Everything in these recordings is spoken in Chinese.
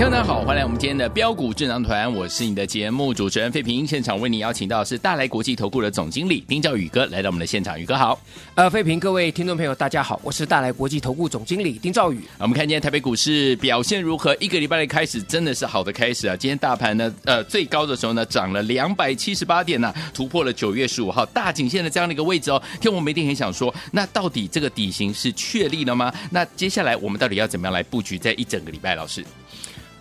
大家好，欢迎来我们今天的标股智囊团，我是你的节目主持人费平。现场为你邀请到的是大来国际投顾的总经理丁兆宇哥来到我们的现场，宇哥好。呃，费平，各位听众朋友，大家好，我是大来国际投顾总经理丁兆宇。我们看今天台北股市表现如何？一个礼拜的开始真的是好的开始啊！今天大盘呢，呃，最高的时候呢，涨了两百七十八点呢、啊，突破了九月十五号大颈线的这样的一个位置哦。听我们一定很想说，那到底这个底型是确立了吗？那接下来我们到底要怎么样来布局在一整个礼拜？老师？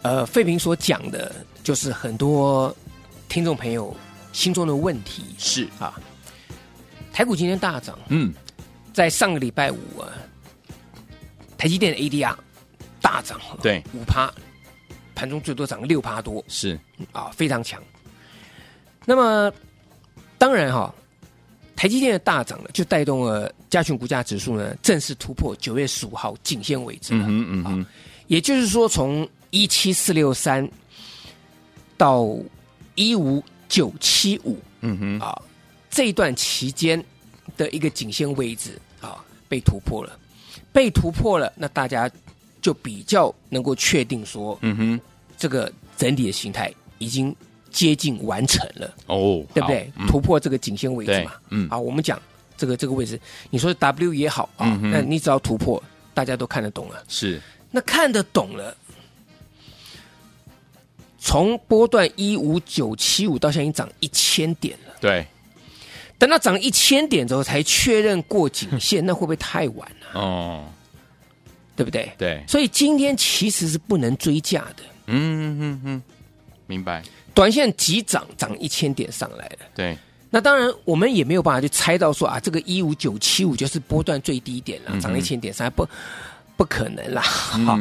呃，费平所讲的，就是很多听众朋友心中的问题。是。啊。台股今天大涨，嗯，在上个礼拜五啊，台积电的 ADR 大涨，对，五趴，盘中最多涨六趴多，是。啊，非常强。那么当然哈，台积电的大涨呢，就带动了加权股价指数呢，正式突破九月十五号颈线位置了，嗯哼嗯哼，也就是说从一七四六三到一五九七五，嗯哼。啊，这一段期间的一个颈线位置啊被突破了，被突破了，那大家就比较能够确定说，嗯哼，这个整体的形态已经接近完成了哦，对不对？嗯、突破这个颈线位置嘛，嗯，好，我们讲这个这个位置，你说 W 也好啊，那你只要突破，大家都看得懂了，是，那看得懂了。从波段一五九七五到现在已经涨一千点了。对，等到涨一千点之后才确认过颈线，那会不会太晚了？哦，对不对？对。所以今天其实是不能追价的。嗯嗯嗯，明白。短线急涨，涨一千点上来了。对。那当然，我们也没有办法去猜到说啊，这个一五九七五就是波段最低点了，涨一千点上来不不可能啦。好。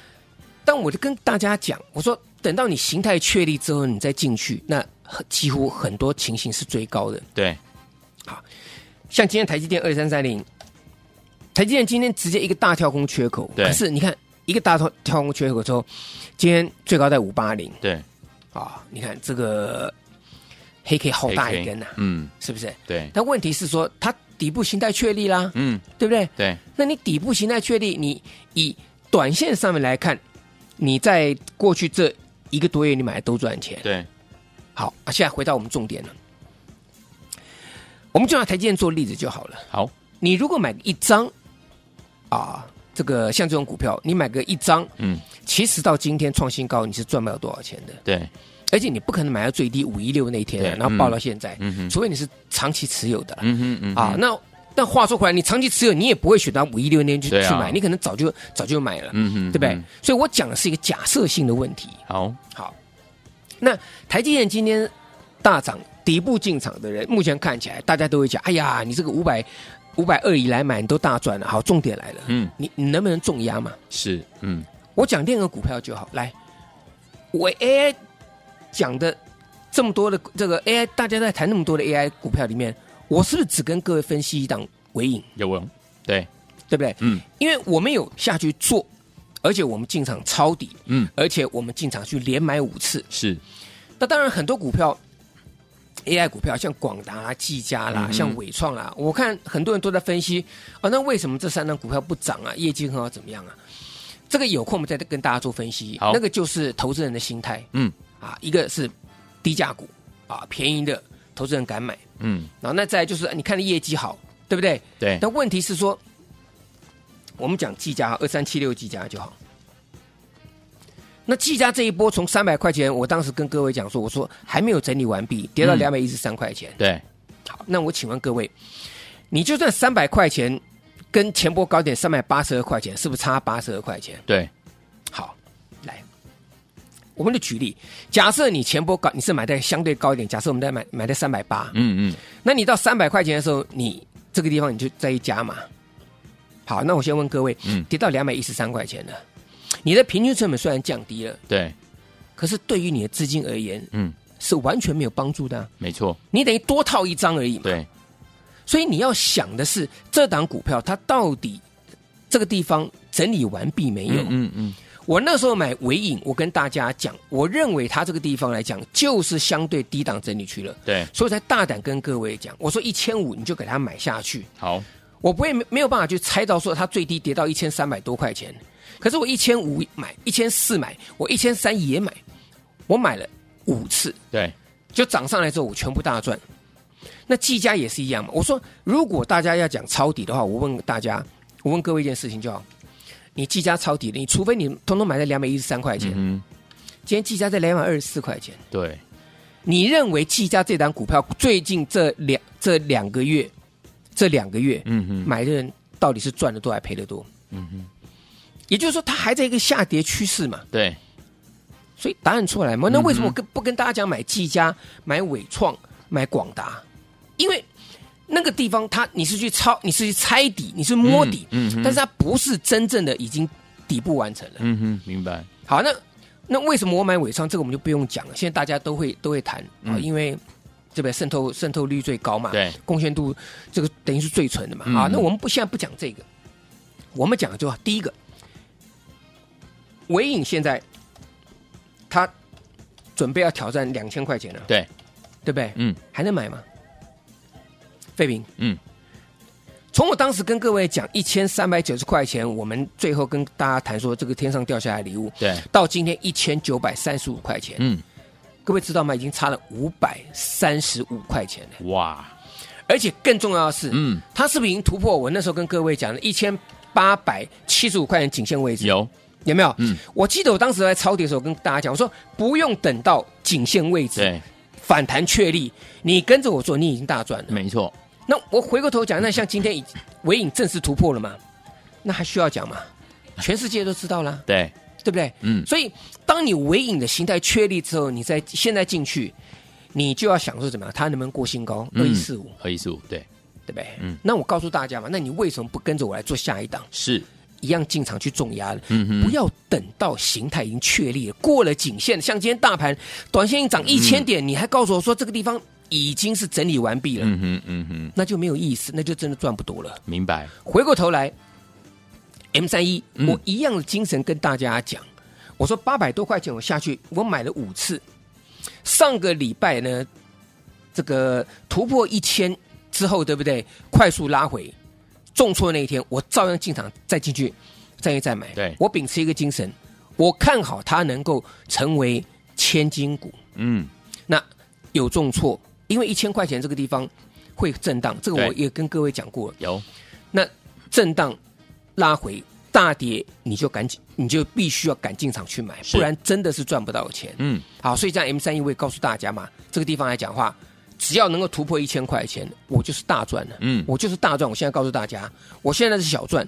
但我就跟大家讲，我说。等到你形态确立之后，你再进去，那几乎很多情形是最高的。对，好，像今天台积电二三三零，台积电今天直接一个大跳空缺口，对。可是你看一个大跳跳空缺口之后，今天最高在五八零，对。啊，你看这个黑 K 好大一根呐、啊，嗯，是不是？对。但问题是说，它底部形态确立啦，嗯，对不对？对。那你底部形态确立，你以短线上面来看，你在过去这。一个多月你买的都赚钱，对，好啊。现在回到我们重点了，我们就拿台积电做例子就好了。好，你如果买一张啊，这个像这种股票，你买个一张，嗯，其实到今天创新高，你是赚不了多少钱的。对，而且你不可能买到最低五一六那一天，然后报到现在，嗯哼，除非你是长期持有的，嗯嗯嗯啊，那。但话说回来，你长期持有，你也不会选到五一六年去去买，你可能早就早就买了，嗯哼，对不对？所以我讲的是一个假设性的问题。好，好，那台积电今天大涨，底部进场的人，目前看起来大家都会讲：哎呀，你这个五百五百二以来买，你都大赚了。好，重点来了，嗯，你你能不能重压嘛？是，嗯，我讲另一个股票就好。来，我 AI 讲的这么多的这个 AI，大家在谈那么多的 AI 股票里面。我是不是只跟各位分析一档尾影？有啊，对，对不对？嗯，因为我们有下去做，而且我们进场抄底，嗯，而且我们进场去连买五次。是，那当然很多股票，AI 股票像广达啦、技嘉啦、嗯、像伟创啦，我看很多人都在分析啊，那为什么这三张股票不涨啊？业绩很好怎么样啊？这个有空我们再跟大家做分析。好那个就是投资人的心态，嗯，啊，一个是低价股啊，便宜的。投资人敢买，嗯，然后那再来就是你看的业绩好，对不对？对。但问题是说，我们讲技嘉二三七六技嘉就好。那技嘉这一波从三百块钱，我当时跟各位讲说，我说还没有整理完毕，跌到两百一十三块钱。嗯、对。好，那我请问各位，你就算三百块钱跟前波高点三百八十二块钱，是不是差八十二块钱？对。好，来，我们就举例，假设你前波高，你是买在相对高一点，假设我们在买买在三百八，嗯嗯，那你到三百块钱的时候，你这个地方你就再一加嘛。好，那我先问各位，嗯。跌到两百一十三块钱了，你的平均成本虽然降低了，对，可是对于你的资金而言，嗯，是完全没有帮助的啊、没错，你等于多套一张而已嘛。对，所以你要想的是，这档股票它到底这个地方整理完毕没有？嗯嗯嗯，我那时候买尾影，我跟大家讲，我认为它这个地方来讲就是相对低档整理区了，对，所以才大胆跟各位讲，我说一千五你就给它买下去，好，我不会没没有办法去猜到说它最低跌到一千三百多块钱，可是我一千五买，一千四买，我一千三也买，我买了五次，对，就涨上来之后我全部大赚。那技嘉也是一样嘛，我说如果大家要讲抄底的话，我问大家，我问各位一件事情就好，你技嘉抄底了，你除非你通通买在两百一十三块钱，嗯，今天技嘉在两百二十四块钱，对，你认为技嘉这档股票最近这两这两个月，这两个月，嗯哼，买的人到底是赚的多还赔的多？嗯哼，也就是说，它还在一个下跌趋势嘛。对，所以答案出来嘛？那为什么我跟不跟大家讲买技嘉、买纬创、买广达？因为那个地方它你是去抄，你是去猜底，你是摸底，嗯嗯但是它不是真正的已经底部完成了。嗯哼，明白，好，那那为什么我买尾仓？这个我们就不用讲了，现在大家都会都会谈啊，嗯因为这边渗透渗透率最高嘛，对，贡献度这个等于是最纯的嘛。嗯啊，那我们不现在不讲这个，我们讲的就第一个，尾影现在它准备要挑战两千块钱了，对，对不对？嗯还能买吗？费平，嗯，从我当时跟各位讲一千三百九十块钱，我们最后跟大家谈说这个天上掉下来的礼物，对，到今天一千九百三十五块钱，嗯，各位知道吗？已经差了五百三十五块钱了。哇，而且更重要的是，嗯，它是不是已经突破我那时候跟各位讲的一千八百七十五块钱颈线位置？有，有没有？嗯，我记得我当时在抄底的时候跟大家讲，我说不用等到颈线位置对，反弹确立，你跟着我做，你已经大赚了。没错，那我回过头讲，那像今天已尾影正式突破了嘛？那还需要讲吗？全世界都知道了，对，对不对？嗯。所以当你尾影的形态确立之后，你在现在进去，你就要想说怎么样，它能不能过新高？二一四五，二一四五，对，对不对？嗯。那我告诉大家嘛，那你为什么不跟着我来做下一档，是，一样进场去重压的？嗯哼。不要等到形态已经确立了，过了颈线，像今天大盘短线一涨一千点，你还告诉我说这个地方已经是整理完毕了，嗯哼，嗯哼，那就没有意思，那就真的赚不多了。明白，回过头来，M 三一，嗯我一样的精神跟大家讲，我说八百多块钱我下去，我买了五次。上个礼拜呢，这个突破一千之后，对不对？快速拉回，重挫那一天，我照样进场再进去，再去再买。对我秉持一个精神，我看好它能够成为千金股。嗯，那有重挫，因为一千块钱这个地方会震荡，这个我也跟各位讲过。有，那震荡拉回大跌，你就赶紧，你就必须要赶进场去买，不然真的是赚不到钱。嗯，好，所以这样 M 三一我也告诉大家嘛，这个地方来讲的话，只要能够突破一千块钱，我就是大赚了。嗯我就是大赚。我现在告诉大家，我现在是小赚，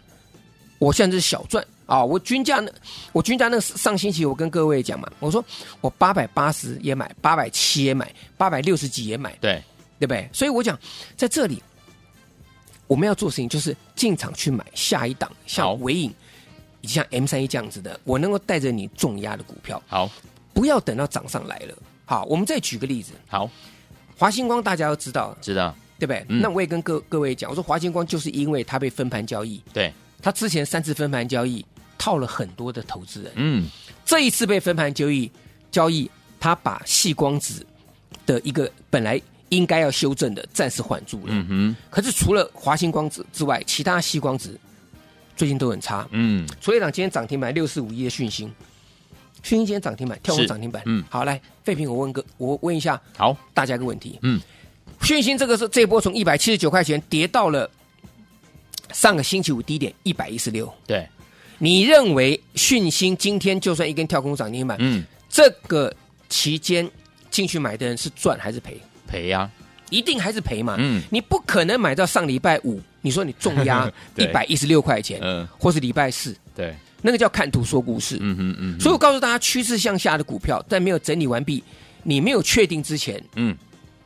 我现在是小赚啊！我均价呢，我均价那上星期我跟各位讲嘛，我说我八百八十也买，八百七也买，八百六十几也买，对，对不对？所以我讲在这里，我们要做的事情就是进场去买下一档，像尾影以及像 M 三一这样子的，我能够带着你重压的股票，好，不要等到涨上来了。好，我们再举个例子，好，华星光大家都知道，知道，对不对？嗯。那我也跟各各位讲，我说华星光就是因为它被分盘交易，对，它之前三次分盘交易套了很多的投资人，嗯，这一次被分盘交易交易，他把细光子的一个本来应该要修正的暂时缓住了。嗯哼，可是除了华星光子之外，其他细光子最近都很差。嗯，所以讲今天涨停板六四五一的讯星，讯星今天涨停板跳空涨停板。嗯。好，来废品，我问个我问一下好，大家一个问题。嗯，讯星这个是这波从一百七十九块钱跌到了上个星期五低点一百一十六，对，你认为讯星今天就算一根跳空涨停板，嗯，这个期间进去买的人是赚还是赔？赔呀，一定还是赔嘛。嗯。你不可能买到上礼拜五，你说你重压 一对百一十六块钱，嗯，或是礼拜四，对，那个叫看图说故事。嗯哼嗯哼，所以我告诉大家，趋势向下的股票，在没有整理完毕，你没有确定之前，嗯，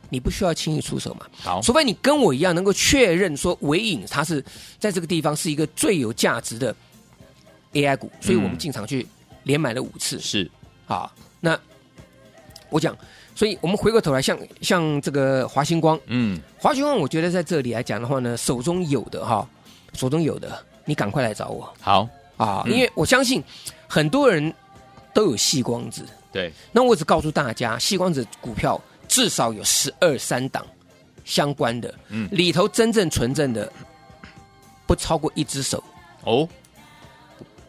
你不需要轻易出手嘛。好，除非你跟我一样，能够确认说尾影它是在这个地方是一个最有价值的 AI 股，所以我们进场去连买了五次。是。啊，那我讲，所以我们回过头来像，像像这个华星光，嗯，华星光，我觉得在这里来讲的话呢，手中有的哈，手中有的，你赶快来找我。好。啊，嗯。因为我相信很多人都有细光子，对，那我只告诉大家，细光子股票至少有十二三档相关的，嗯。里头真正纯正的不超过一只手。哦，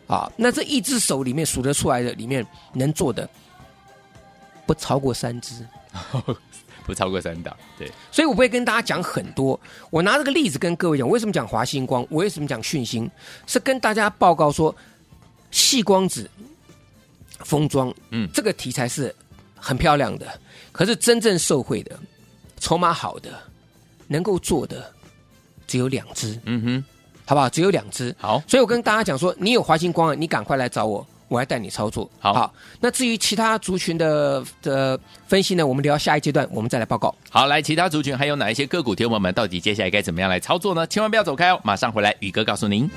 啊，那这一只手里面数得出来的，里面能做的不超过三只，不超过三档，对，所以我不会跟大家讲很多。我拿这个例子跟各位讲，为什么讲华星光，我为什么讲讯星，是跟大家报告说，细光子封装，嗯。这个题材是很漂亮的，可是真正受惠的、筹码好的、能够做的只有两只，嗯哼，好不好？只有两只。好，所以我跟大家讲说，你有华星光，你赶快来找我，我来带你操作。好好那至于其他族群的的分析呢，我们留到下一阶段，我们再来报告。好，来，其他族群还有哪一些个股？听友们到底接下来该怎么样来操作呢？千万不要走开哦，马上回来，宇哥告诉您。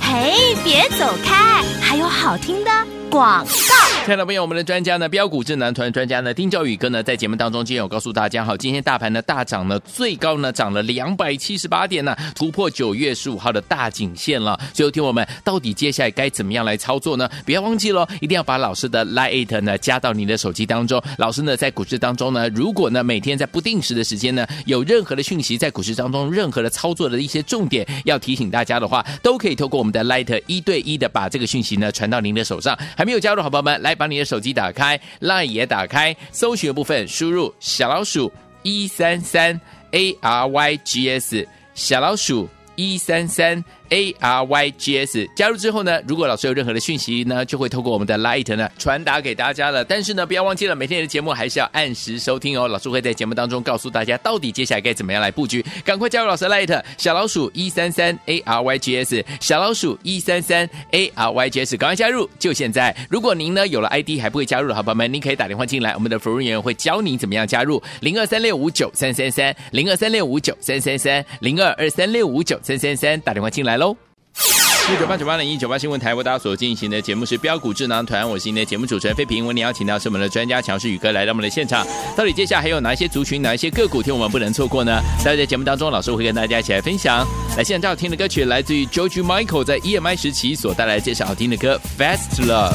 嘿，别走开，还有好听的广告。亲爱的朋友我们的专家呢，标股智囊团专家呢，丁兆宇哥呢，在节目当中今天有告诉大家，好，今天大盘呢大涨呢，最高呢涨了两百七十八点呢，突破九月十五号的大颈线了。所以，听我们到底接下来该怎么样来操作呢？不要忘记喽，一定要把老师的 Light 呢加到你的手机当中。老师呢在股市当中呢，如果呢每天在不定时的时间呢，有任何的讯息在股市当中，任何的操作的一些重点要提醒大家的话，都可以透过我们的 Light 一对一的把这个讯息呢传到您的手上。还没有加入好朋友们，来把你的手机打开，Line 也打开，搜寻部分输入小老鼠一三三 A R Y G S，小老鼠一三三。A R Y G S 加入之后呢，如果老师有任何的讯息呢，就会透过我们的 Light 呢传达给大家了。但是呢，不要忘记了，每天的节目还是要按时收听哦。老师会在节目当中告诉大家，到底接下来该怎么样来布局。赶快加入老师 Light 小老鼠一三三 A R Y G S 小老鼠一三三 A R Y G S，赶快加入，就现在。如果您呢有了 ID 还不会加入的好朋友们，您可以打电话进来，我们的服务人员会教您怎么样加入零二三六五九三三三零二三六五九三三三零二二三六五九三三三，打电话进来喽。一九八九八零一九八新闻台为大家所进行的节目是标股智囊团，我是今天的节目主持人费平。为您邀请到是我们的专家强势宇哥来到我们的现场。到底接下来还有哪些族群、哪一些个股，听我们不能错过呢？待会在节目当中，老师会跟大家一起来分享。来，现在好听的歌曲来自于 George Michael 在 EMI 时期所带来介绍好听的歌《Fast Love》。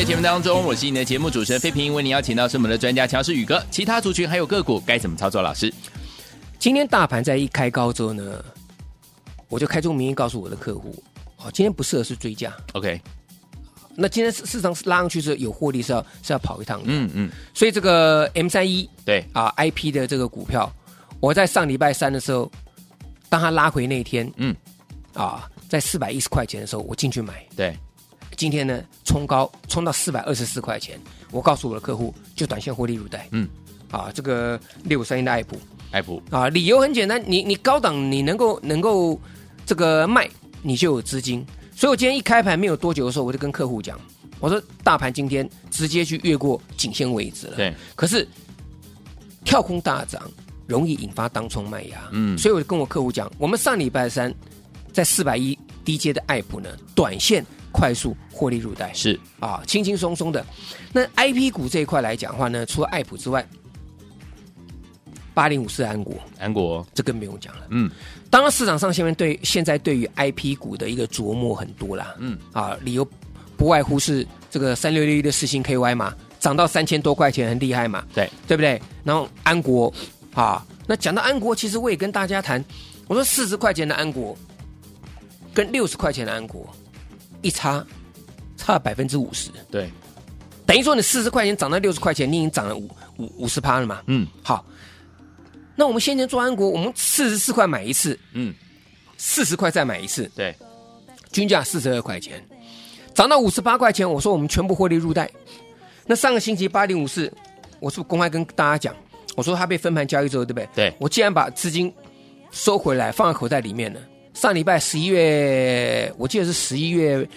到我们的节目当中，我是你的节目主持人费平，为你邀请到是我们的专家强势宇哥。其他族群还有个股该怎么操作？老师，今天大盘在一开高之后呢，我就开宗明义告诉我的客户，哦，今天不适合是追价。OK，那今天市市场拉上去之后有获利是要是要跑一趟的。嗯嗯，所以这个 M 三一对啊 IP 的这个股票，我在上礼拜三的时候，当它拉回那一天，嗯啊，在四百一十块钱的时候，我进去买。对，今天呢，冲高冲到四百二十四块钱，我告诉我的客户，就短线获利入袋。嗯，啊，这个六五三一的爱普爱普，啊，理由很简单，你你高档你能够能够这个卖，你就有资金。所以我今天一开盘没有多久的时候，我就跟客户讲，我说大盘今天直接去越过颈线位置了。对，可是跳空大涨容易引发当冲卖压。嗯所以我就跟我客户讲，我们上礼拜三在四百一低阶的爱普呢，短线快速获利入袋。是啊，轻轻松松的。那 I P 股这一块来讲的话呢，除了爱普之外，八零五四安国安国，这更不用讲了。嗯当然，市场上现在对现在对于 I P 股的一个琢磨很多啦。嗯啊，理由不外乎是这个三六六一的四星 K Y 嘛，涨到三千多块钱很厉害嘛，对，对不对？然后安国啊，那讲到安国，其实我也跟大家谈，我说四十块钱的安国跟六十块钱的安国一差差百分之五十，对，等于说你四十块钱涨到六十块钱，你已经涨了五五五十趴了嘛。嗯。好，那我们先前做安国，我们四十四块买一次，嗯。四十块再买一次，对，均价四十二块钱，涨到五十八块钱，我说我们全部获利入袋。那上个星期八零五四，我是不是公开跟大家讲，我说它被分盘交易之后，对不对？对。我既然把资金收回来放在口袋里面了，上礼拜十一月，我记得是十一月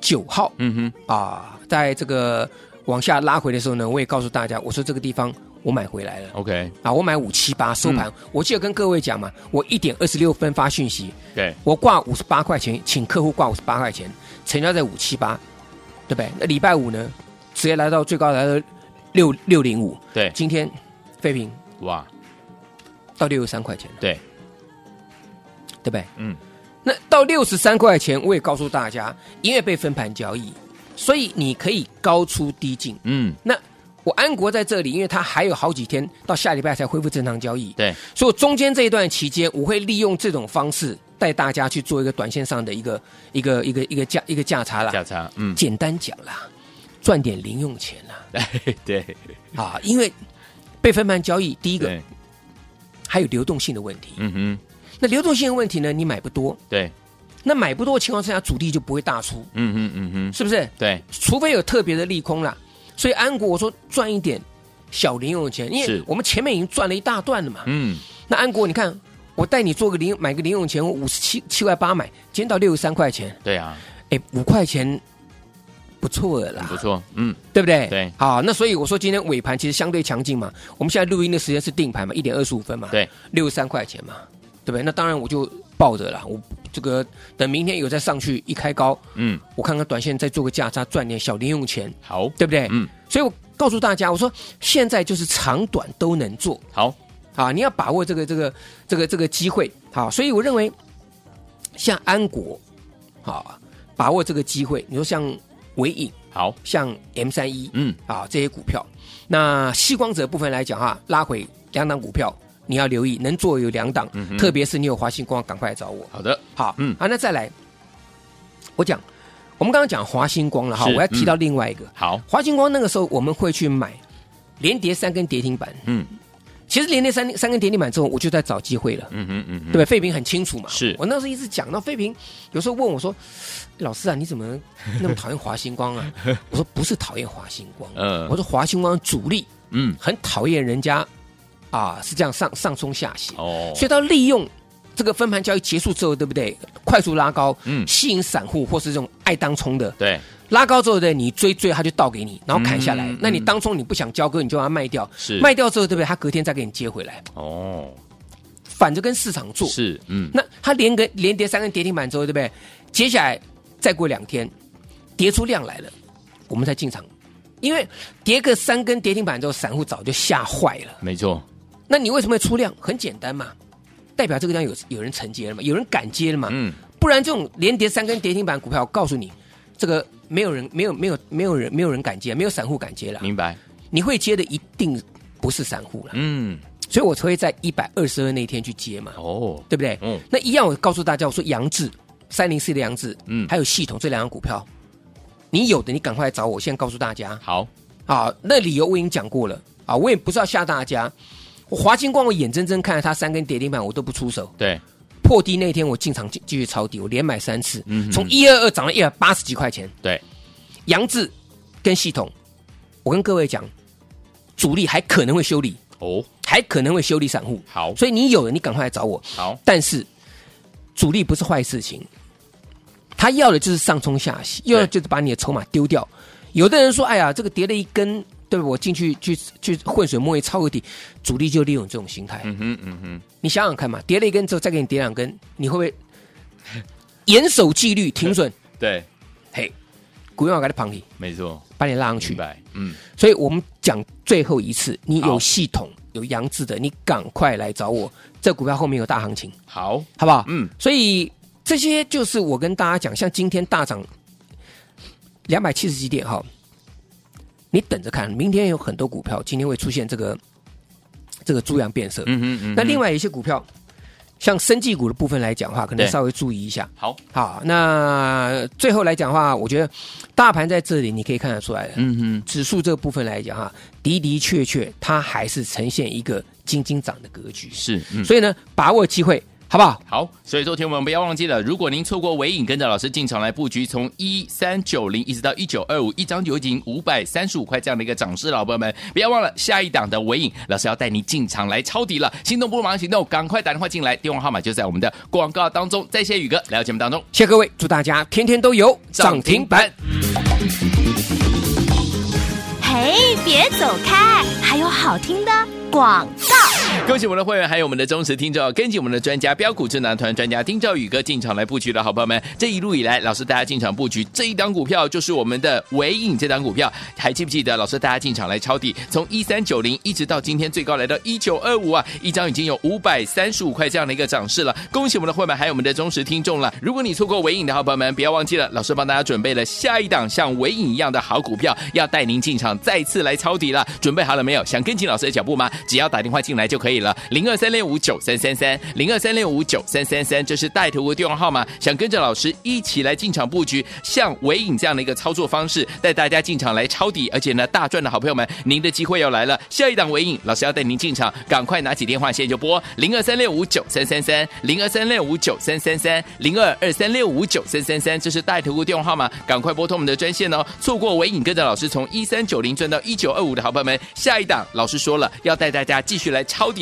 九号，嗯哼，啊，在这个往下拉回的时候呢，我也告诉大家，我说这个地方我买回来了。OK，啊，我买五七八收盘，我记得跟各位讲嘛，我一点二十六分发讯息，对，我挂五十八块钱，请客户挂五十八块钱，成交在五七八，对不对？那礼拜五呢，直接来到最高来到六六零五，对，今天废品哇，到六十三块钱了，对，对不对？嗯，那到六十三块钱，我也告诉大家，因为被分盘交易，所以你可以高出低进。嗯，那我安国在这里，因为它还有好几天到下礼拜才恢复正常交易，对，所以我中间这一段期间，我会利用这种方式带大家去做一个短线上的一个一个一个一个价一个价差啦。价差，嗯，简单讲啦，赚点零用钱啦对，啊！因为被分盘交易，第一个，还有流动性的问题。嗯哼，那流动性的问题呢，你买不多，对，那买不多的情况之下，主力就不会大出，嗯嗯嗯嗯，是不是？对，除非有特别的利空啦。所以安国我说赚一点小零用钱，因为我们前面已经赚了一大段了嘛。嗯，那安国你看，我带你做个零买个零用钱，我五十七七块八买，今天到六十三块钱，对啊，哎，五块钱不错了啦，不错，嗯，对不对？对好，那所以我说今天尾盘其实相对强劲嘛。我们现在录音的时间是定盘嘛，一点二十五分嘛，对，六十三块钱嘛，对不对？那当然我就抱着了，我这个等明天有再上去一开高，嗯，我看看短线再做个价差，赚点小零用钱，好，对不对？嗯，所以我告诉大家，我说现在就是长短都能做好，啊，你要把握这个这个这个这个机会，好，所以我认为像安国，好，把握这个机会，你说像伟影。好，像 M 三一，嗯，啊这些股票，那细光子的部分来讲哈，拉回两档股票，你要留意，能做有两档，嗯特别是你有华星光，赶快来找我。好的，好，嗯。好，那再来，我讲，我们刚刚讲华星光了哈，我要提到另外一个，好，华星光那个时候我们会去买连跌三根跌停板，嗯，其实连跌三三根跌停板之后，我就在找机会了。嗯嗯嗯哼，对不对？费平很清楚嘛。是。我那时候一直讲，那费平有时候问我说：“老师啊，你怎么那么讨厌华星光啊？” 我说：“不是讨厌华星光，嗯。我说华星光主力嗯，很讨厌人家啊，是这样上上冲下洗，哦，所以他利用这个分盘交易结束之后，对不对？快速拉高，嗯。吸引散户或是这种爱当冲的，对，拉高之后对，你追追他就倒给你，然后砍下来。嗯。那你当冲你不想交割，你就把它卖掉，是。卖掉之后，对不对？他隔天再给你接回来，哦，反着跟市场做。是，嗯，那他连个连跌三根跌停板之后，对不对？接下来再过两天，跌出量来了，我们再进场，因为跌个三根跌停板之后，散户早就吓坏了。没错，那你为什么要出量？很简单嘛，代表这个地方有有人承接了嘛，有人敢接了嘛。嗯，不然这种连跌三根跌停板股票，我告诉你，这个没有人没有没有没有人没有人敢接，没有散户敢接了。明白？你会接的一定不是散户了。嗯，所以我才会在一百二十二那天去接嘛。哦，对不对？嗯，那一样，我告诉大家，我说杨志三零四的杨志，嗯还有系统这两张股票，你有的你赶快来找我。现在告诉大家，好，啊，那理由我已经讲过了啊，我也不是要吓大家。我华金光，我眼睁睁看着它三根跌停板，我都不出手。对，破低那天我进场继继续抄底，我连买三次，从一二二涨了一百八十几块钱。对，扬智跟系统，我跟各位讲，主力还可能会修理，哦，还可能会修理散户。好，所以你有了你赶快来找我。好，但是主力不是坏事情，他要的就是上冲下洗，要的就是把你的筹码丢掉。有的人说：“哎呀，这个跌了一根，对我进去去去浑水摸鱼抄个底，主力就利用这种心态。嗯哼，嗯哼，你想想看嘛，跌了一根之后再给你跌两根，你会不会严守纪律停损？对，嘿，股票给他捧你，没错，把你拉上去嗯，所以我们讲最后一次，你有系统有杨志的，你赶快来找我。这股票后面有大行情。”好，好不好？嗯，所以这些就是我跟大家讲，像今天大涨两百七十几点哈，你等着看，明天有很多股票今天会出现这个这个猪羊变色。嗯嗯，嗯，那另外一些股票，像生技股的部分来讲的话，可能稍微注意一下。好，好，那最后来讲的话，我觉得大盘在这里你可以看得出来的，嗯哼，指数这个部分来讲哈，的的确确它还是呈现一个金金涨的格局。是，嗯。所以呢，把握机会，好不好？好，所以昨天我们不要忘记了，如果您错过尾影，跟着老师进场来布局，从一三九零一直到一九二五，一张就已经五百三十五块这样的一个涨势，老朋友们不要忘了下一档的尾影，老师要带你进场来抄底了，心动不如马上行动，赶快打电话进来，电话号码就在我们的广告当中。再谢宇哥来到节目当中，谢谢各位，祝大家天天都有涨停板。嘿，别走开，还有好听的广告。恭喜我们的会员，还有我们的忠实听众，跟紧我们的专家标股智囊团专家丁兆宇哥进场来布局的好朋友们，这一路以来，老师大家进场布局这一档股票就是我们的微影这档股票，还记不记得老师大家进场来抄底，从一三九零一直到今天最高来到一九二五啊，一张已经有五百三十五块这样的一个涨势了。恭喜我们的会员，还有我们的忠实听众了。如果你错过微影的好朋友们，不要忘记了，老师帮大家准备了下一档像微影一样的好股票，要带您进场再次来抄底了。准备好了没有？想跟紧老师的脚步吗？只要打电话进来就可以，零二三六五九三三三，零二三六五九三三三，这是带头的电话号码。想跟着老师一起来进场布局，像尾影这样的一个操作方式，带大家进场来抄底，而且呢大赚的好朋友们，您的机会要来了。下一档尾影，老师要带您进场，赶快拿起电话线就拨零二三六五九三三三，零二三六五九三三三，零二二三六五九三三三，这是带头的电话号码，赶快拨通我们的专线哦。错过尾影，跟着老师从一三九零赚到一九二五的好朋友们，下一档老师说了要带大家继续来抄底